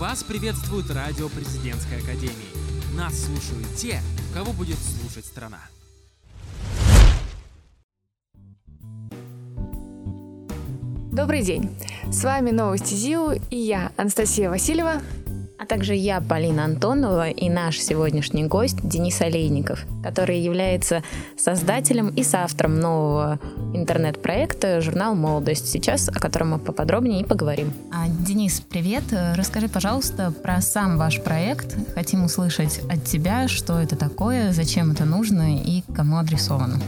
Вас приветствует радио Президентской Академии. Нас слушают те, кого будет слушать страна. Добрый день! С вами Новости ЗИУ и я, Анастасия Васильева, а также я, Полина Антонова, и наш сегодняшний гость Денис Олейников, который является создателем и соавтором нового интернет-проекта «Журнал Молодость», сейчас о котором мы поподробнее и поговорим. А, Денис, привет. Расскажи, пожалуйста, про сам ваш проект. Хотим услышать от тебя, что это такое, зачем это нужно и кому адресовано.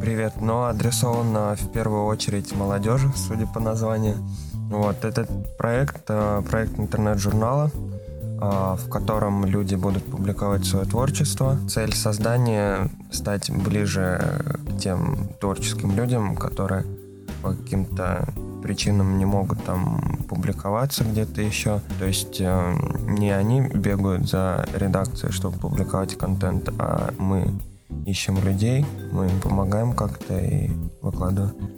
Привет. Ну, адресовано в первую очередь молодежи, судя по названию. Вот, этот проект, э, проект интернет-журнала, в котором люди будут публиковать свое творчество. Цель создания — стать ближе к тем творческим людям, которые по каким-то причинам не могут там публиковаться где-то еще. То есть э, не они бегают за редакцией, чтобы публиковать контент, а мы ищем людей, мы им помогаем как-то и выкладываем.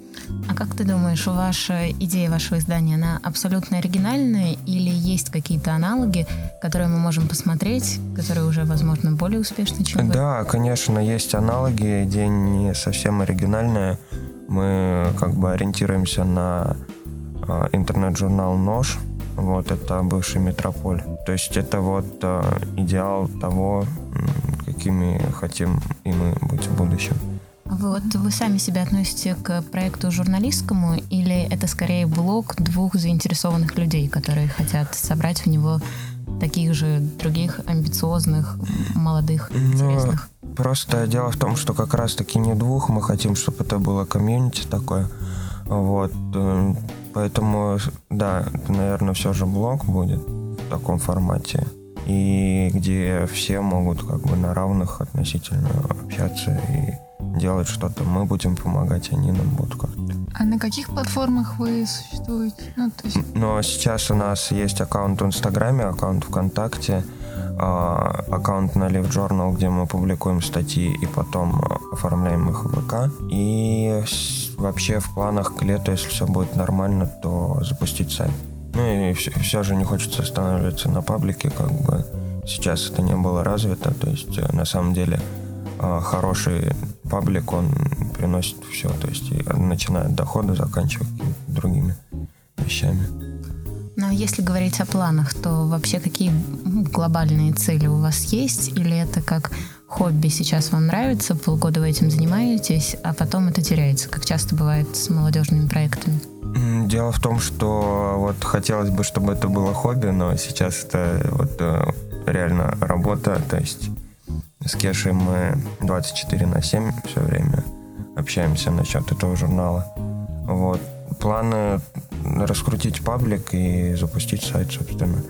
А как ты думаешь, ваша идея вашего издания, она абсолютно оригинальная или есть какие-то аналоги, которые мы можем посмотреть, которые уже, возможно, более успешны, чем вы? Да, конечно, есть аналоги, идея не совсем оригинальная. Мы как бы ориентируемся на э, интернет-журнал «Нож», вот это бывший метрополь. То есть это вот э, идеал того, какими хотим и мы быть в будущем. Вот вы сами себя относите к проекту журналистскому или это скорее блог двух заинтересованных людей, которые хотят собрать в него таких же других амбициозных, молодых, ну, интересных? Просто дело в том, что как раз-таки не двух, мы хотим, чтобы это было комьюнити такое. Вот. Э, поэтому, да, это, наверное, все же блог будет в таком формате. И где все могут как бы на равных относительно общаться и делать что-то. Мы будем помогать, они нам будут как-то. А на каких платформах вы существуете? Ну, то есть... Но сейчас у нас есть аккаунт в Инстаграме, аккаунт ВКонтакте, а, аккаунт на Live Journal, где мы публикуем статьи и потом оформляем их в ВК. И вообще в планах к лету, если все будет нормально, то запустить сайт. Ну и все, все же не хочется останавливаться на паблике, как бы сейчас это не было развито, то есть э, на самом деле а, хороший паблик, он приносит все, то есть начиная от дохода, заканчивая другими вещами. Но ну, а если говорить о планах, то вообще какие глобальные цели у вас есть? Или это как хобби сейчас вам нравится, полгода вы этим занимаетесь, а потом это теряется, как часто бывает с молодежными проектами? Дело в том, что вот хотелось бы, чтобы это было хобби, но сейчас это вот э, реально работа, то есть с Кешей мы 24 на 7 все время общаемся насчет этого журнала. Вот. Планы раскрутить паблик и запустить сайт, собственно.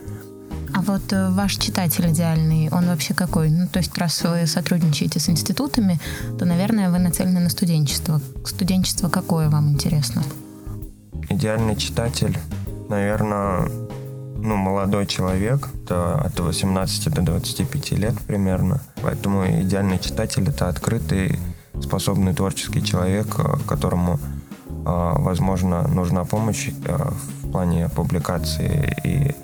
А вот э, ваш читатель идеальный, он вообще какой? Ну, то есть, раз вы сотрудничаете с институтами, то, наверное, вы нацелены на студенчество. Студенчество какое вам интересно? Идеальный читатель, наверное, ну, молодой человек, это от 18 до 25 лет примерно. Поэтому идеальный читатель — это открытый, способный творческий человек, э, которому, э, возможно, нужна помощь э, в плане публикации и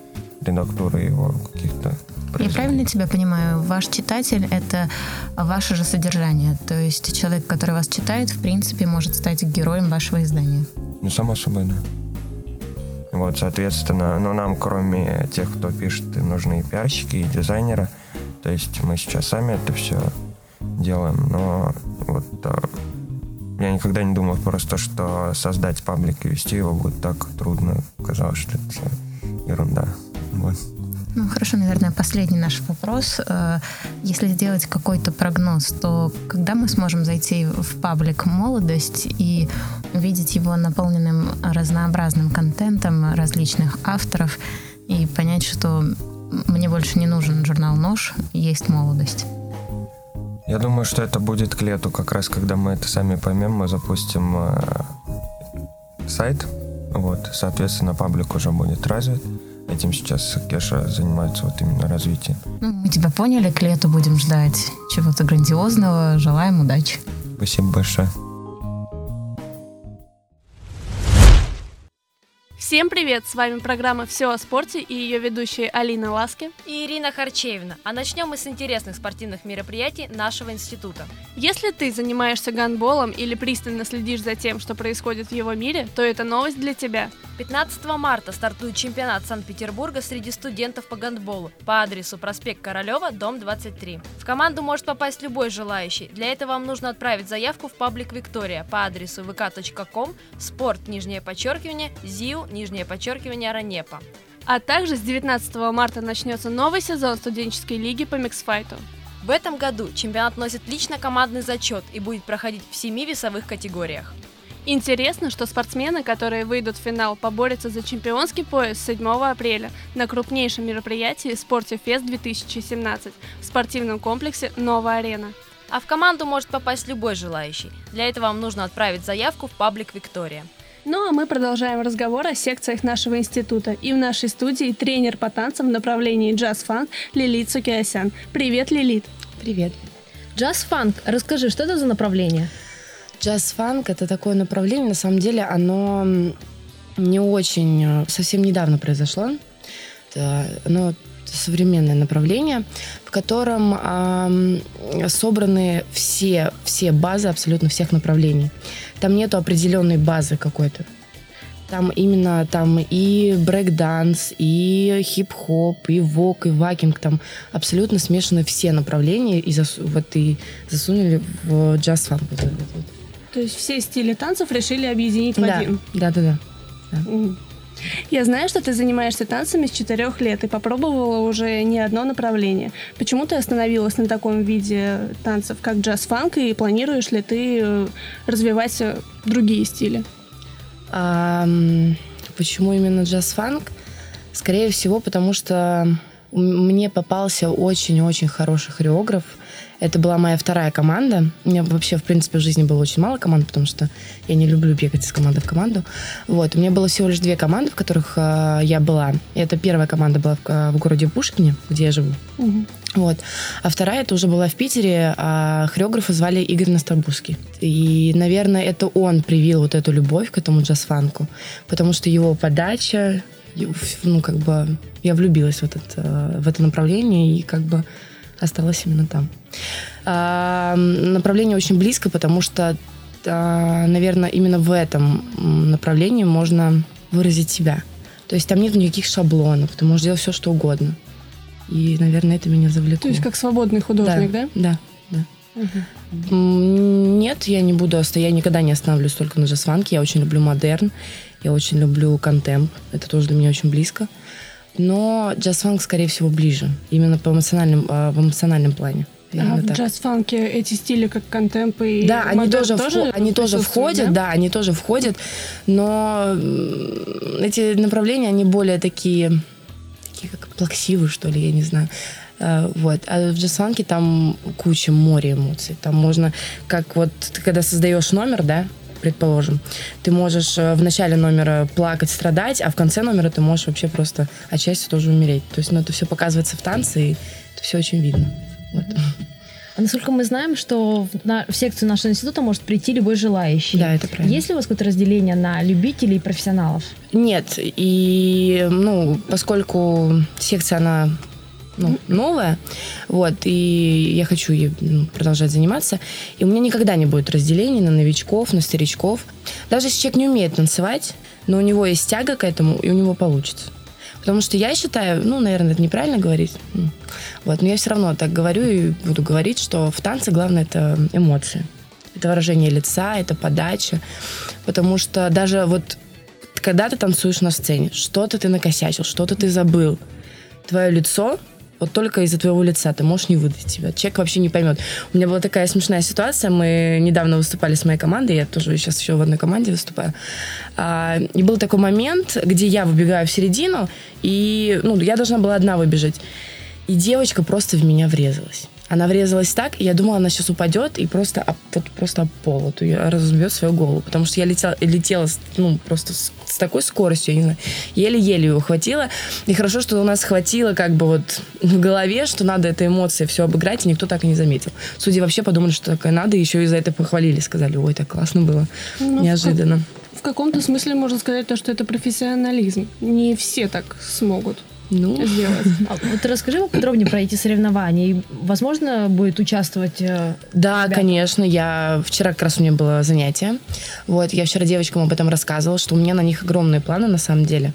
редактуры его каких-то я правильно тебя понимаю? Ваш читатель — это ваше же содержание. То есть человек, который вас читает, в принципе, может стать героем вашего издания. Ну, само собой, да. Вот, соответственно, ну, нам, кроме тех, кто пишет, нужны и пиарщики, и дизайнеры. То есть мы сейчас сами это все делаем, но вот а, я никогда не думал просто, что создать паблик и вести его будет так трудно. Казалось, что это ерунда. Вот. Ну, хорошо, наверное, последний наш вопрос. Э, если сделать какой-то прогноз, то когда мы сможем зайти в паблик «Молодость» и увидеть его наполненным разнообразным контентом различных авторов и понять, что мне больше не нужен журнал «Нож», есть «Молодость»? Я думаю, что это будет к лету, как раз когда мы это сами поймем, мы запустим э, сайт, вот, соответственно, паблик уже будет развит. Этим сейчас Кеша занимается вот именно развитием. Ну, мы тебя поняли, к лету будем ждать чего-то грандиозного. Желаем удачи. Спасибо большое. Всем привет! С вами программа «Все о спорте» и ее ведущие Алина Ласки и Ирина Харчевина. А начнем мы с интересных спортивных мероприятий нашего института. Если ты занимаешься гандболом или пристально следишь за тем, что происходит в его мире, то это новость для тебя. 15 марта стартует чемпионат Санкт-Петербурга среди студентов по гандболу по адресу проспект Королева, дом 23. В команду может попасть любой желающий. Для этого вам нужно отправить заявку в паблик Виктория по адресу vk.com спорт, нижнее подчеркивание, ЗИУ, нижнее подчеркивание Ранепа. А также с 19 марта начнется новый сезон студенческой лиги по миксфайту. В этом году чемпионат носит лично командный зачет и будет проходить в семи весовых категориях. Интересно, что спортсмены, которые выйдут в финал, поборются за чемпионский пояс 7 апреля на крупнейшем мероприятии Спортифест 2017 в спортивном комплексе «Новая арена». А в команду может попасть любой желающий. Для этого вам нужно отправить заявку в паблик Виктория. Ну а мы продолжаем разговор о секциях нашего института. И в нашей студии тренер по танцам в направлении джаз-фанк Лилит Сукиасян. Привет, Лилит. Привет. Джаз-фанк. Расскажи, что это за направление? Джаз-фанк — это такое направление, на самом деле, оно не очень, э, совсем недавно произошло. Это, оно современное направление, в котором э, собраны все, все базы абсолютно всех направлений. Там нету определенной базы какой-то. Там именно там и брейк-данс, и хип-хоп, и вог, и вакинг. Там абсолютно смешаны все направления и, засу- вот, и засунули в джаз-фанк. Вот, То есть все стили танцев решили объединить в да. один? Да, да, да. да. Я знаю, что ты занимаешься танцами с четырех лет и попробовала уже не одно направление. Почему ты остановилась на таком виде танцев, как джаз-фанк, и планируешь ли ты э, развивать э, другие стили? А, почему именно джаз-фанк? Скорее всего, потому что мне попался очень-очень хороший хореограф. Это была моя вторая команда. У меня вообще, в принципе, в жизни было очень мало команд, потому что я не люблю бегать из команды в команду. Вот. У меня было всего лишь две команды, в которых э, я была. И это первая команда была в, в городе Пушкине, где я живу. Угу. Вот. А вторая это уже была в Питере, а хореографа звали Игорь Настробурский. И, наверное, это он привил вот эту любовь к этому джаз-фанку, потому что его подача, ну, как бы, я влюбилась в, этот, в это направление и как бы осталась именно там. А, направление очень близко, потому что, а, наверное, именно в этом направлении можно выразить себя. То есть там нет никаких шаблонов, ты можешь делать все, что угодно. И, наверное, это меня завлекло. То есть как свободный художник, да? Да, да. да. Угу. Нет, я не буду, я никогда не остановлюсь только на джаз-фанке. Я очень люблю модерн, я очень люблю контемп. Это тоже для меня очень близко. Но джаз-фанк, скорее всего, ближе. Именно по эмоциональным, в эмоциональном плане. А в джаз-фанке эти стили, как контемп и Да, они тоже, тоже, они тоже входят, да? да, они тоже входят, но эти направления, они более такие, такие как плаксивые, что ли, я не знаю. Вот. А в джаз-фанке там куча, море эмоций. Там можно, как вот ты когда создаешь номер, да, предположим, ты можешь в начале номера плакать, страдать, а в конце номера ты можешь вообще просто отчасти тоже умереть. То есть, ну, это все показывается в танце, и это все очень видно. Вот. А насколько мы знаем, что в, на, в секцию нашего института может прийти любой желающий. Да, это правильно. Есть ли у вас какое-то разделение на любителей и профессионалов? Нет. И, ну, поскольку секция, она ну, новая, вот, и я хочу ей продолжать заниматься, и у меня никогда не будет разделений на новичков, на старичков. Даже если человек не умеет танцевать, но у него есть тяга к этому, и у него получится. Потому что я считаю, ну, наверное, это неправильно говорить, вот, но я все равно так говорю и буду говорить, что в танце главное это эмоции. Это выражение лица, это подача. Потому что даже вот когда ты танцуешь на сцене, что-то ты накосячил, что-то ты забыл, твое лицо вот только из-за твоего лица ты можешь не выдать себя. Человек вообще не поймет. У меня была такая смешная ситуация. Мы недавно выступали с моей командой. Я тоже сейчас еще в одной команде выступаю. И был такой момент, где я выбегаю в середину, и ну, я должна была одна выбежать. И девочка просто в меня врезалась. Она врезалась так, и я думала, она сейчас упадет и просто вот, просто об пол, вот, и разобьет свою голову. Потому что я летела, летела ну, просто с, с такой скоростью, я не знаю, еле-еле его хватило. И хорошо, что у нас хватило как бы вот в голове, что надо этой эмоции все обыграть, и никто так и не заметил. Судьи вообще подумали, что такое надо, и еще и за это похвалили, сказали, ой, так классно было, ну, неожиданно. В каком-то смысле можно сказать то, что это профессионализм. Не все так смогут Ну, сделать. А вот расскажи поподробнее про эти соревнования. И, возможно, будет участвовать... э, Да, Ребята. конечно. Я вчера как раз у меня было занятие. Вот, я вчера девочкам об этом рассказывала, что у меня на них огромные планы на самом деле.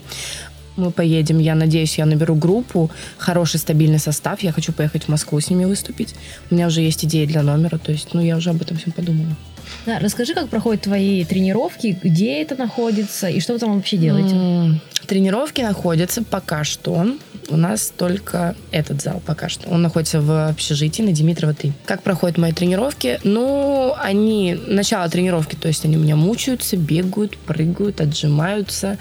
Мы поедем, я надеюсь, я наберу группу, хороший стабильный состав. Я хочу поехать в Москву с ними выступить. У меня уже есть идеи для номера, то есть, ну, я уже об этом всем подумала. Да, расскажи, как проходят твои тренировки, где это находится и что вы там вообще делаете. М, Тренировки находятся пока что. У нас только этот зал пока что. Он находится в общежитии на Димитрова 3. Как проходят мои тренировки? Ну, они... Начало тренировки, то есть они у меня мучаются, бегают, прыгают, отжимаются,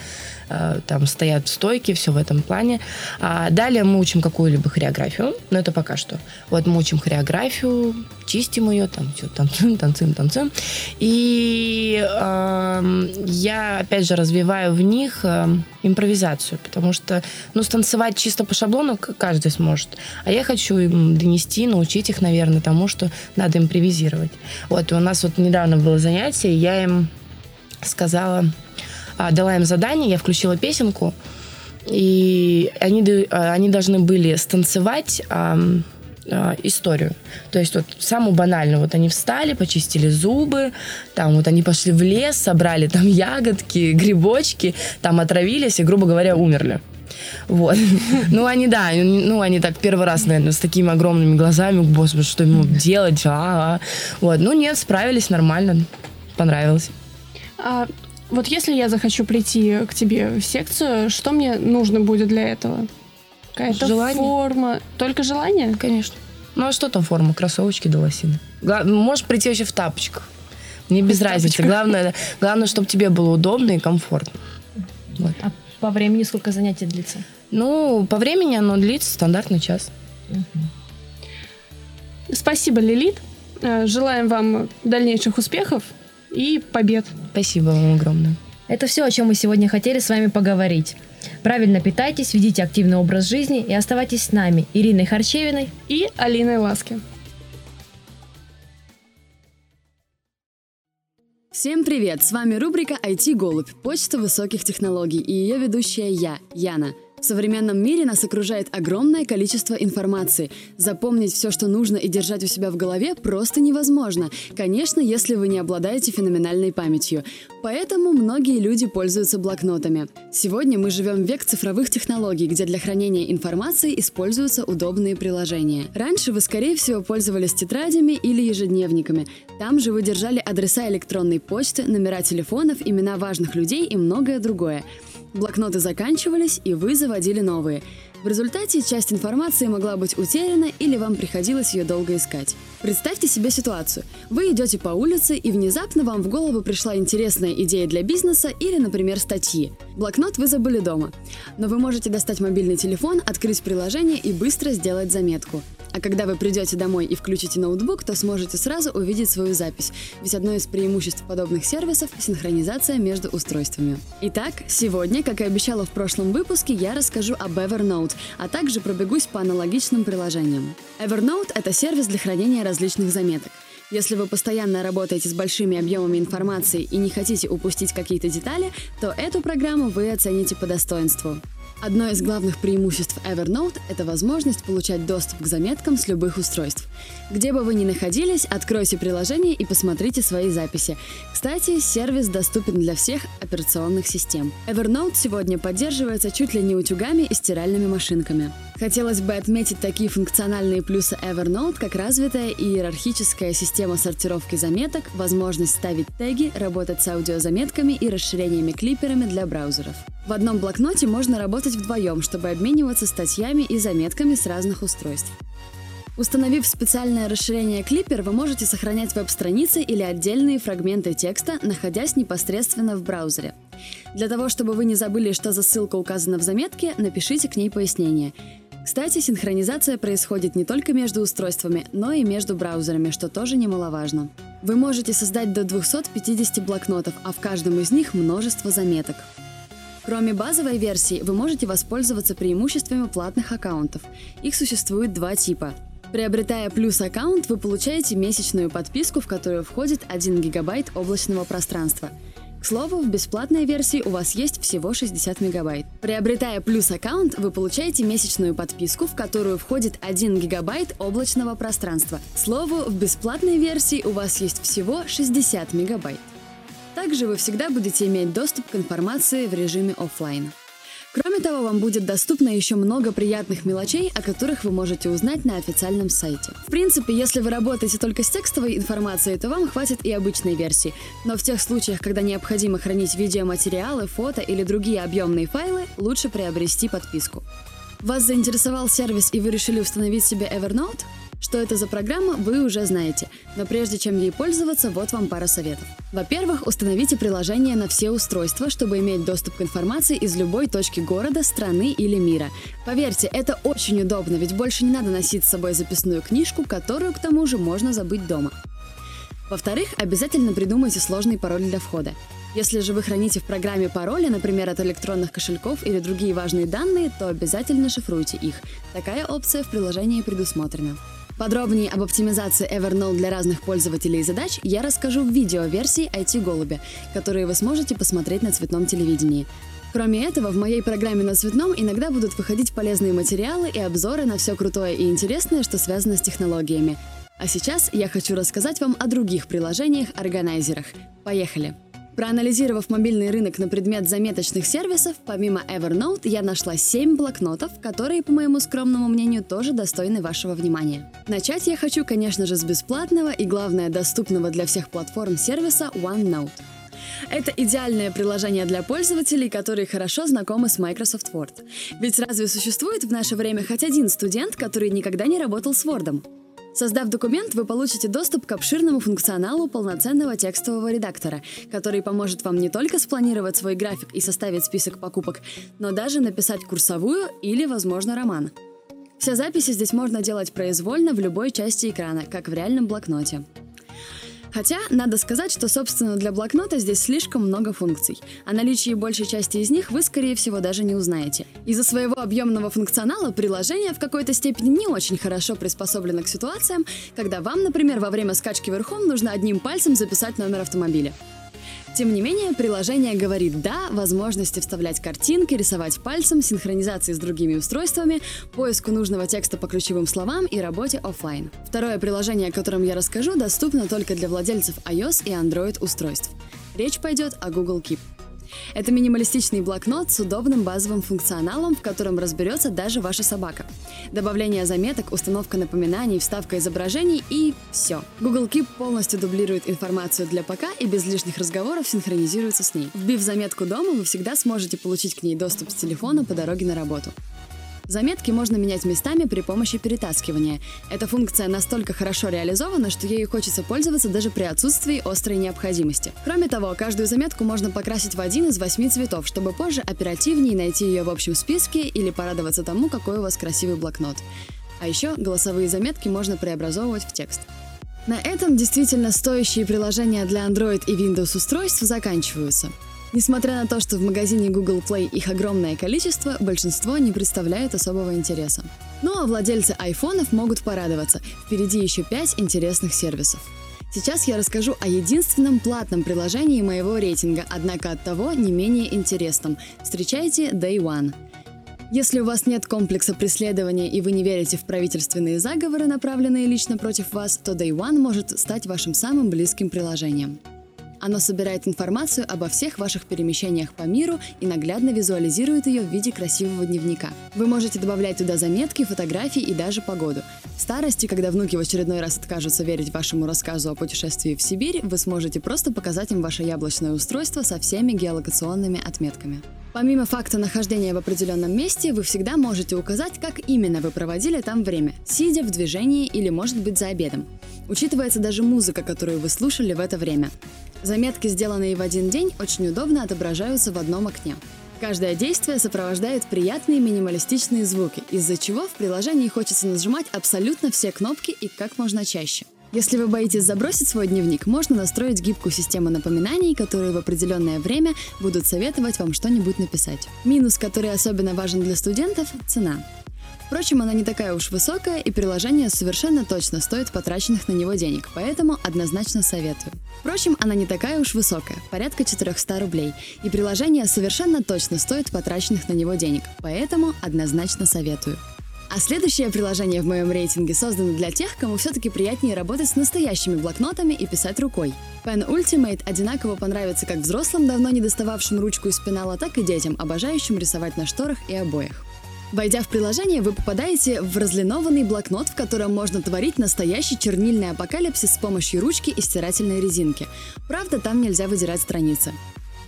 там стоят в стойке, все в этом плане. А далее мы учим какую-либо хореографию, но это пока что. Вот мы учим хореографию, чистим ее, там все танцуем, танцуем, танцуем. И эм, я, опять же, развиваю в них эм, импровизацию, потому что, ну, станцевать чисто по шаблону каждый сможет, а я хочу им донести, научить их, наверное, тому, что надо импровизировать. Вот, у нас вот недавно было занятие, я им сказала, дала им задание, я включила песенку, и они, а, они должны были станцевать а, историю. То есть вот самую банальную. Вот они встали, почистили зубы, там вот они пошли в лес, собрали там ягодки, грибочки, там отравились и, грубо говоря, умерли. Вот. Ну, они, да, ну, они так первый раз, наверное, с такими огромными глазами, господи, что ему делать, а, а. Вот, ну, нет, справились нормально, понравилось. А вот если я захочу прийти к тебе в секцию, что мне нужно будет для этого? Какая-то Желание. форма. Только желание? Конечно. Ну, а что там форма? Кроссовочки до лосины. Гла- Можешь прийти вообще в тапочках. Мне без В разницы. тапочках. Главное, главное, чтобы тебе было удобно и комфортно. Вот. А по времени сколько занятий длится? Ну, по времени оно длится стандартный час. Спасибо, Лилит. Э, Желаем вам дальнейших успехов и побед. Спасибо вам огромное. Это все, о чем мы сегодня хотели с вами поговорить. Правильно питайтесь, ведите активный образ жизни и оставайтесь с нами, Ириной Харчевиной. И Алиной Ласки. Всем привет! С вами рубрика IT Голубь, почта высоких технологий и ее ведущая я, Яна. В современном мире нас окружает огромное количество информации. Запомнить все, что нужно и держать у себя в голове просто невозможно. Конечно, если вы не обладаете феноменальной памятью. Поэтому многие люди пользуются блокнотами. Сегодня мы живем в век цифровых технологий, где для хранения информации используются удобные приложения. Раньше вы, скорее всего, пользовались тетрадями или ежедневниками. Там же вы держали адреса электронной почты, номера телефонов, имена важных людей и многое другое. Блокноты заканчивались, и вы заводили новые. В результате часть информации могла быть утеряна или вам приходилось ее долго искать. Представьте себе ситуацию. Вы идете по улице, и внезапно вам в голову пришла интересная идея для бизнеса или, например, статьи. Блокнот вы забыли дома. Но вы можете достать мобильный телефон, открыть приложение и быстро сделать заметку. А когда вы придете домой и включите ноутбук, то сможете сразу увидеть свою запись. Ведь одно из преимуществ подобных сервисов – синхронизация между устройствами. Итак, сегодня, как и обещала в прошлом выпуске, я расскажу об Evernote, а также пробегусь по аналогичным приложениям. Evernote – это сервис для хранения различных заметок. Если вы постоянно работаете с большими объемами информации и не хотите упустить какие-то детали, то эту программу вы оцените по достоинству. Одно из главных преимуществ Evernote – это возможность получать доступ к заметкам с любых устройств. Где бы вы ни находились, откройте приложение и посмотрите свои записи. Кстати, сервис доступен для всех операционных систем. Evernote сегодня поддерживается чуть ли не утюгами и стиральными машинками. Хотелось бы отметить такие функциональные плюсы Evernote, как развитая иерархическая система сортировки заметок, возможность ставить теги, работать с аудиозаметками и расширениями клиперами для браузеров. В одном блокноте можно работать вдвоем, чтобы обмениваться статьями и заметками с разных устройств. Установив специальное расширение Clipper, вы можете сохранять веб-страницы или отдельные фрагменты текста, находясь непосредственно в браузере. Для того, чтобы вы не забыли, что за ссылка указана в заметке, напишите к ней пояснение. Кстати, синхронизация происходит не только между устройствами, но и между браузерами, что тоже немаловажно. Вы можете создать до 250 блокнотов, а в каждом из них множество заметок. Кроме базовой версии, вы можете воспользоваться преимуществами платных аккаунтов. Их существует два типа. Приобретая плюс аккаунт, вы получаете месячную подписку, в которую входит 1 гигабайт облачного пространства. К слову, в бесплатной версии у вас есть всего 60 мегабайт. Приобретая плюс аккаунт, вы получаете месячную подписку, в которую входит 1 гигабайт облачного пространства. К слову, в бесплатной версии у вас есть всего 60 мегабайт. Также вы всегда будете иметь доступ к информации в режиме офлайн. Кроме того, вам будет доступно еще много приятных мелочей, о которых вы можете узнать на официальном сайте. В принципе, если вы работаете только с текстовой информацией, то вам хватит и обычной версии. Но в тех случаях, когда необходимо хранить видеоматериалы, фото или другие объемные файлы, лучше приобрести подписку. Вас заинтересовал сервис и вы решили установить себе Evernote? Что это за программа, вы уже знаете. Но прежде чем ей пользоваться, вот вам пара советов. Во-первых, установите приложение на все устройства, чтобы иметь доступ к информации из любой точки города, страны или мира. Поверьте, это очень удобно, ведь больше не надо носить с собой записную книжку, которую, к тому же, можно забыть дома. Во-вторых, обязательно придумайте сложный пароль для входа. Если же вы храните в программе пароли, например, от электронных кошельков или другие важные данные, то обязательно шифруйте их. Такая опция в приложении предусмотрена. Подробнее об оптимизации Evernote для разных пользователей и задач я расскажу в видео-версии IT-голубя, которые вы сможете посмотреть на цветном телевидении. Кроме этого, в моей программе на цветном иногда будут выходить полезные материалы и обзоры на все крутое и интересное, что связано с технологиями. А сейчас я хочу рассказать вам о других приложениях-органайзерах. Поехали! Проанализировав мобильный рынок на предмет заметочных сервисов, помимо Evernote я нашла 7 блокнотов, которые, по моему скромному мнению, тоже достойны вашего внимания. Начать я хочу, конечно же, с бесплатного и, главное, доступного для всех платформ сервиса OneNote. Это идеальное приложение для пользователей, которые хорошо знакомы с Microsoft Word. Ведь разве существует в наше время хоть один студент, который никогда не работал с Word? Создав документ, вы получите доступ к обширному функционалу полноценного текстового редактора, который поможет вам не только спланировать свой график и составить список покупок, но даже написать курсовую или, возможно, роман. Все записи здесь можно делать произвольно в любой части экрана, как в реальном блокноте. Хотя, надо сказать, что, собственно, для блокнота здесь слишком много функций. О наличии большей части из них вы, скорее всего, даже не узнаете. Из-за своего объемного функционала приложение в какой-то степени не очень хорошо приспособлено к ситуациям, когда вам, например, во время скачки верхом нужно одним пальцем записать номер автомобиля. Тем не менее, приложение говорит «да» возможности вставлять картинки, рисовать пальцем, синхронизации с другими устройствами, поиску нужного текста по ключевым словам и работе офлайн. Второе приложение, о котором я расскажу, доступно только для владельцев iOS и Android устройств. Речь пойдет о Google Keep. Это минималистичный блокнот с удобным базовым функционалом, в котором разберется даже ваша собака. Добавление заметок, установка напоминаний, вставка изображений и все. Google Keep полностью дублирует информацию для ПК и без лишних разговоров синхронизируется с ней. Вбив заметку дома, вы всегда сможете получить к ней доступ с телефона по дороге на работу. Заметки можно менять местами при помощи перетаскивания. Эта функция настолько хорошо реализована, что ею хочется пользоваться даже при отсутствии острой необходимости. Кроме того, каждую заметку можно покрасить в один из восьми цветов, чтобы позже оперативнее найти ее в общем списке или порадоваться тому, какой у вас красивый блокнот. А еще голосовые заметки можно преобразовывать в текст. На этом действительно стоящие приложения для Android и Windows устройств заканчиваются. Несмотря на то, что в магазине Google Play их огромное количество, большинство не представляют особого интереса. Ну а владельцы айфонов могут порадоваться. Впереди еще 5 интересных сервисов. Сейчас я расскажу о единственном платном приложении моего рейтинга, однако от того не менее интересном. Встречайте Day One. Если у вас нет комплекса преследования и вы не верите в правительственные заговоры, направленные лично против вас, то Day One может стать вашим самым близким приложением. Оно собирает информацию обо всех ваших перемещениях по миру и наглядно визуализирует ее в виде красивого дневника. Вы можете добавлять туда заметки, фотографии и даже погоду. В старости, когда внуки в очередной раз откажутся верить вашему рассказу о путешествии в Сибирь, вы сможете просто показать им ваше яблочное устройство со всеми геолокационными отметками. Помимо факта нахождения в определенном месте, вы всегда можете указать, как именно вы проводили там время, сидя в движении или, может быть, за обедом. Учитывается даже музыка, которую вы слушали в это время. Заметки, сделанные в один день, очень удобно отображаются в одном окне. Каждое действие сопровождает приятные минималистичные звуки, из-за чего в приложении хочется нажимать абсолютно все кнопки и как можно чаще. Если вы боитесь забросить свой дневник, можно настроить гибкую систему напоминаний, которые в определенное время будут советовать вам что-нибудь написать. Минус, который особенно важен для студентов – цена. Впрочем, она не такая уж высокая, и приложение совершенно точно стоит потраченных на него денег, поэтому однозначно советую. Впрочем, она не такая уж высокая, порядка 400 рублей, и приложение совершенно точно стоит потраченных на него денег, поэтому однозначно советую. А следующее приложение в моем рейтинге создано для тех, кому все-таки приятнее работать с настоящими блокнотами и писать рукой. Pen Ultimate одинаково понравится как взрослым, давно не достававшим ручку из пенала, так и детям, обожающим рисовать на шторах и обоях. Войдя в приложение, вы попадаете в разлинованный блокнот, в котором можно творить настоящий чернильный апокалипсис с помощью ручки и стирательной резинки. Правда, там нельзя выдирать страницы.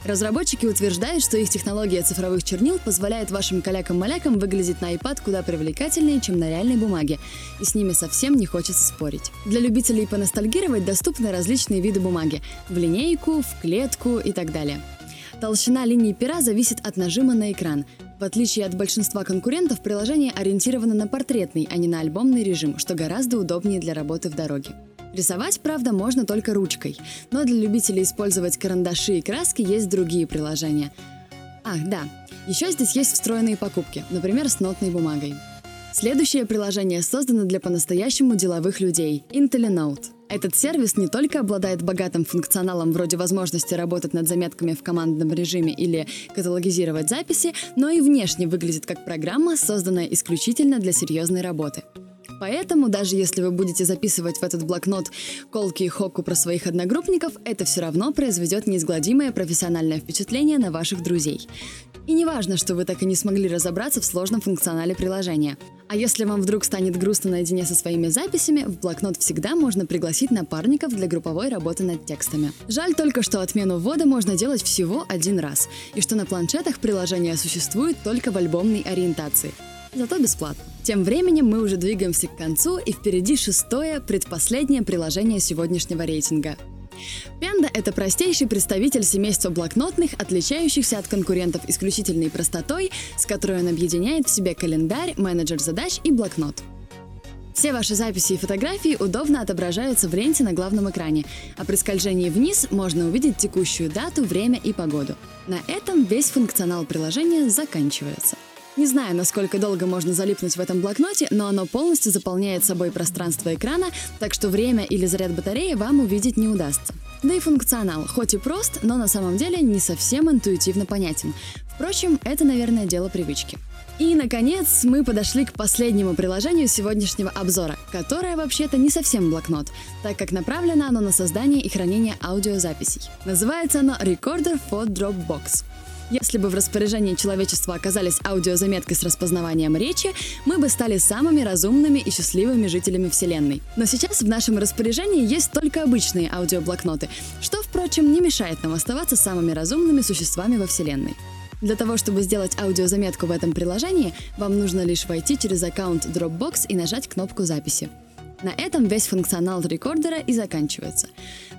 Разработчики утверждают, что их технология цифровых чернил позволяет вашим калякам-малякам выглядеть на iPad куда привлекательнее, чем на реальной бумаге, и с ними совсем не хочется спорить. Для любителей поностальгировать доступны различные виды бумаги – в линейку, в клетку и так далее. Толщина линии пера зависит от нажима на экран. В отличие от большинства конкурентов, приложение ориентировано на портретный, а не на альбомный режим, что гораздо удобнее для работы в дороге. Рисовать, правда, можно только ручкой, но для любителей использовать карандаши и краски есть другие приложения. Ах, да, еще здесь есть встроенные покупки, например, с нотной бумагой. Следующее приложение создано для по-настоящему деловых людей – IntelliNote. Этот сервис не только обладает богатым функционалом вроде возможности работать над заметками в командном режиме или каталогизировать записи, но и внешне выглядит как программа, созданная исключительно для серьезной работы. Поэтому, даже если вы будете записывать в этот блокнот колки и хоку про своих одногруппников, это все равно произведет неизгладимое профессиональное впечатление на ваших друзей. И не важно, что вы так и не смогли разобраться в сложном функционале приложения. А если вам вдруг станет грустно наедине со своими записями, в блокнот всегда можно пригласить напарников для групповой работы над текстами. Жаль только, что отмену ввода можно делать всего один раз, и что на планшетах приложение существует только в альбомной ориентации. Зато бесплатно. Тем временем мы уже двигаемся к концу, и впереди шестое, предпоследнее приложение сегодняшнего рейтинга Panda — это простейший представитель семейства блокнотных, отличающихся от конкурентов исключительной простотой, с которой он объединяет в себе календарь, менеджер задач и блокнот. Все ваши записи и фотографии удобно отображаются в ленте на главном экране, а при скольжении вниз можно увидеть текущую дату, время и погоду. На этом весь функционал приложения заканчивается. Не знаю, насколько долго можно залипнуть в этом блокноте, но оно полностью заполняет собой пространство экрана, так что время или заряд батареи вам увидеть не удастся. Да и функционал, хоть и прост, но на самом деле не совсем интуитивно понятен. Впрочем, это, наверное, дело привычки. И, наконец, мы подошли к последнему приложению сегодняшнего обзора, которое вообще-то не совсем блокнот, так как направлено оно на создание и хранение аудиозаписей. Называется оно Recorder for Dropbox. Если бы в распоряжении человечества оказались аудиозаметки с распознаванием речи, мы бы стали самыми разумными и счастливыми жителями Вселенной. Но сейчас в нашем распоряжении есть только обычные аудиоблокноты, что, впрочем, не мешает нам оставаться самыми разумными существами во Вселенной. Для того, чтобы сделать аудиозаметку в этом приложении, вам нужно лишь войти через аккаунт Dropbox и нажать кнопку записи. На этом весь функционал рекордера и заканчивается.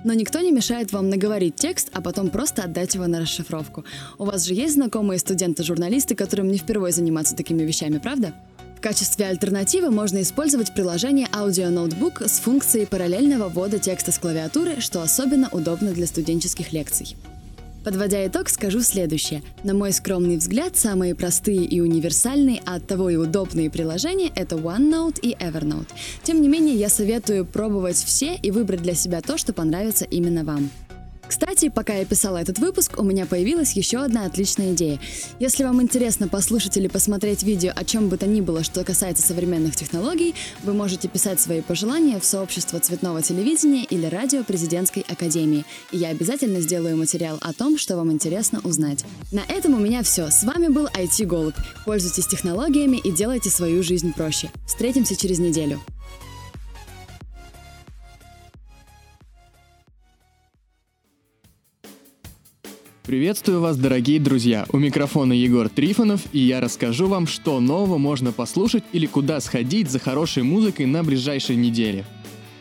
Но никто не мешает вам наговорить текст, а потом просто отдать его на расшифровку. У вас же есть знакомые студенты-журналисты, которым не впервые заниматься такими вещами, правда? В качестве альтернативы можно использовать приложение Audio Notebook с функцией параллельного ввода текста с клавиатуры, что особенно удобно для студенческих лекций. Подводя итог, скажу следующее. На мой скромный взгляд, самые простые и универсальные, а оттого и удобные приложения — это OneNote и Evernote. Тем не менее, я советую пробовать все и выбрать для себя то, что понравится именно вам. Кстати, пока я писала этот выпуск, у меня появилась еще одна отличная идея. Если вам интересно послушать или посмотреть видео о чем бы то ни было, что касается современных технологий, вы можете писать свои пожелания в сообщество цветного телевидения или радио президентской академии. И я обязательно сделаю материал о том, что вам интересно узнать. На этом у меня все. С вами был IT Голубь. Пользуйтесь технологиями и делайте свою жизнь проще. Встретимся через неделю. Приветствую вас, дорогие друзья! У микрофона Егор Трифонов, и я расскажу вам, что нового можно послушать или куда сходить за хорошей музыкой на ближайшей неделе.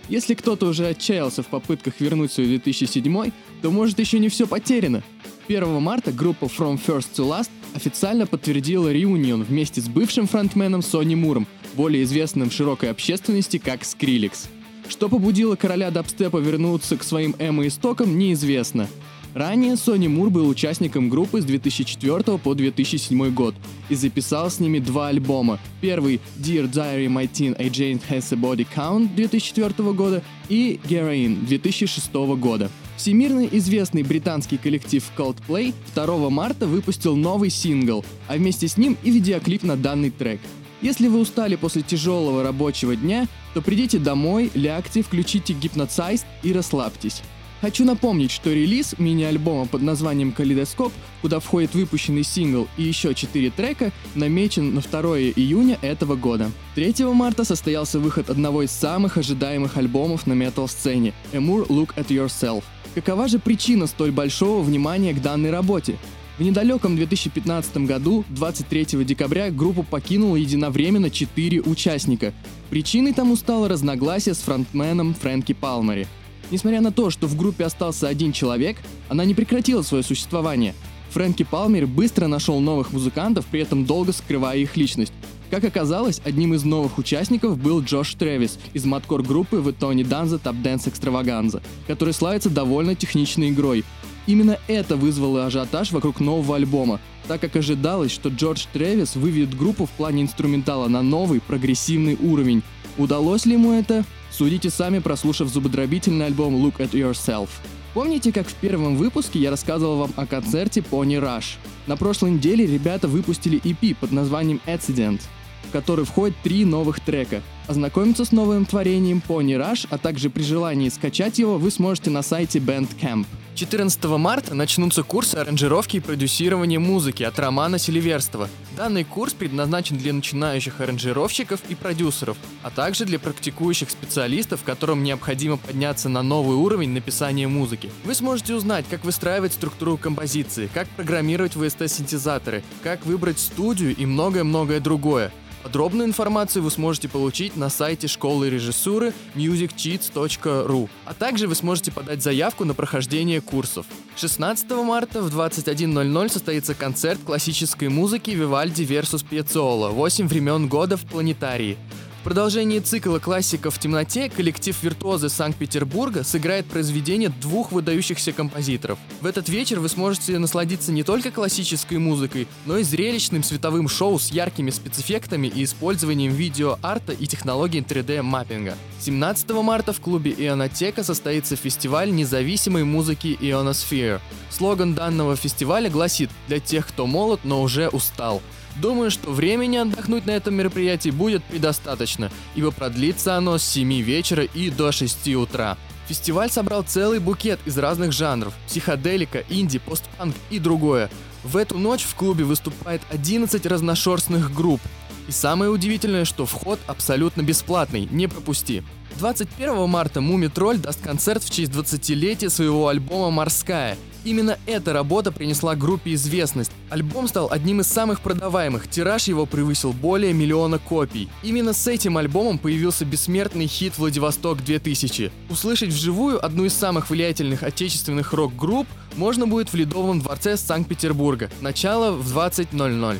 Если кто-то уже отчаялся в попытках вернуть свой 2007, то может еще не все потеряно. 1 марта группа From First to Last официально подтвердила реунион вместе с бывшим фронтменом Сони Муром, более известным в широкой общественности как Skrillex. Что побудило короля дабстепа вернуться к своим эмо-истокам, неизвестно. Ранее Сони Мур был участником группы с 2004 по 2007 год и записал с ними два альбома. Первый Dear Diary My Teen Agent Has a Body Count 2004 года и Heroin 2006 года. Всемирно известный британский коллектив Coldplay 2 марта выпустил новый сингл, а вместе с ним и видеоклип на данный трек. Если вы устали после тяжелого рабочего дня, то придите домой, лягте, включите Hypnotize и расслабьтесь. Хочу напомнить, что релиз мини-альбома под названием «Калейдоскоп», куда входит выпущенный сингл и еще 4 трека, намечен на 2 июня этого года. 3 марта состоялся выход одного из самых ожидаемых альбомов на метал-сцене – «Emur Look at Yourself». Какова же причина столь большого внимания к данной работе? В недалеком 2015 году, 23 декабря, группу покинуло единовременно 4 участника. Причиной тому стало разногласие с фронтменом Фрэнки Палмери – Несмотря на то, что в группе остался один человек, она не прекратила свое существование. Фрэнки Палмер быстро нашел новых музыкантов, при этом долго скрывая их личность. Как оказалось, одним из новых участников был Джош Тревис из маткор-группы в Тони Данза Top Dance Extravaganza, который славится довольно техничной игрой. Именно это вызвало ажиотаж вокруг нового альбома, так как ожидалось, что Джордж Тревис выведет группу в плане инструментала на новый прогрессивный уровень. Удалось ли ему это? Судите сами, прослушав зубодробительный альбом Look at Yourself. Помните, как в первом выпуске я рассказывал вам о концерте Pony Rush? На прошлой неделе ребята выпустили EP под названием Accident, в который входит три новых трека. Ознакомиться с новым творением Pony Rush, а также при желании скачать его вы сможете на сайте Bandcamp. 14 марта начнутся курсы аранжировки и продюсирования музыки от Романа Селиверстова. Данный курс предназначен для начинающих аранжировщиков и продюсеров, а также для практикующих специалистов, которым необходимо подняться на новый уровень написания музыки. Вы сможете узнать, как выстраивать структуру композиции, как программировать VST-синтезаторы, как выбрать студию и многое-многое другое. Подробную информацию вы сможете получить на сайте школы режиссуры musiccheats.ru, а также вы сможете подать заявку на прохождение курсов. 16 марта в 21.00 состоится концерт классической музыки Вивальди versus Пьяццола «8 времен года в планетарии». В продолжении цикла «Классика в темноте» коллектив «Виртуозы» Санкт-Петербурга сыграет произведения двух выдающихся композиторов. В этот вечер вы сможете насладиться не только классической музыкой, но и зрелищным световым шоу с яркими спецэффектами и использованием видеоарта и технологий 3D-маппинга. 17 марта в клубе «Ионотека» состоится фестиваль независимой музыки «Ионосфер». Слоган данного фестиваля гласит «Для тех, кто молод, но уже устал». Думаю, что времени отдохнуть на этом мероприятии будет предостаточно, ибо продлится оно с 7 вечера и до 6 утра. Фестиваль собрал целый букет из разных жанров – психоделика, инди, постпанк и другое. В эту ночь в клубе выступает 11 разношерстных групп. И самое удивительное, что вход абсолютно бесплатный, не пропусти. 21 марта Муми Тролль даст концерт в честь 20-летия своего альбома «Морская», Именно эта работа принесла группе известность. Альбом стал одним из самых продаваемых, тираж его превысил более миллиона копий. Именно с этим альбомом появился бессмертный хит «Владивосток 2000». Услышать вживую одну из самых влиятельных отечественных рок-групп можно будет в Ледовом дворце Санкт-Петербурга. Начало в 20.00.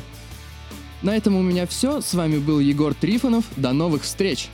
На этом у меня все. С вами был Егор Трифонов. До новых встреч!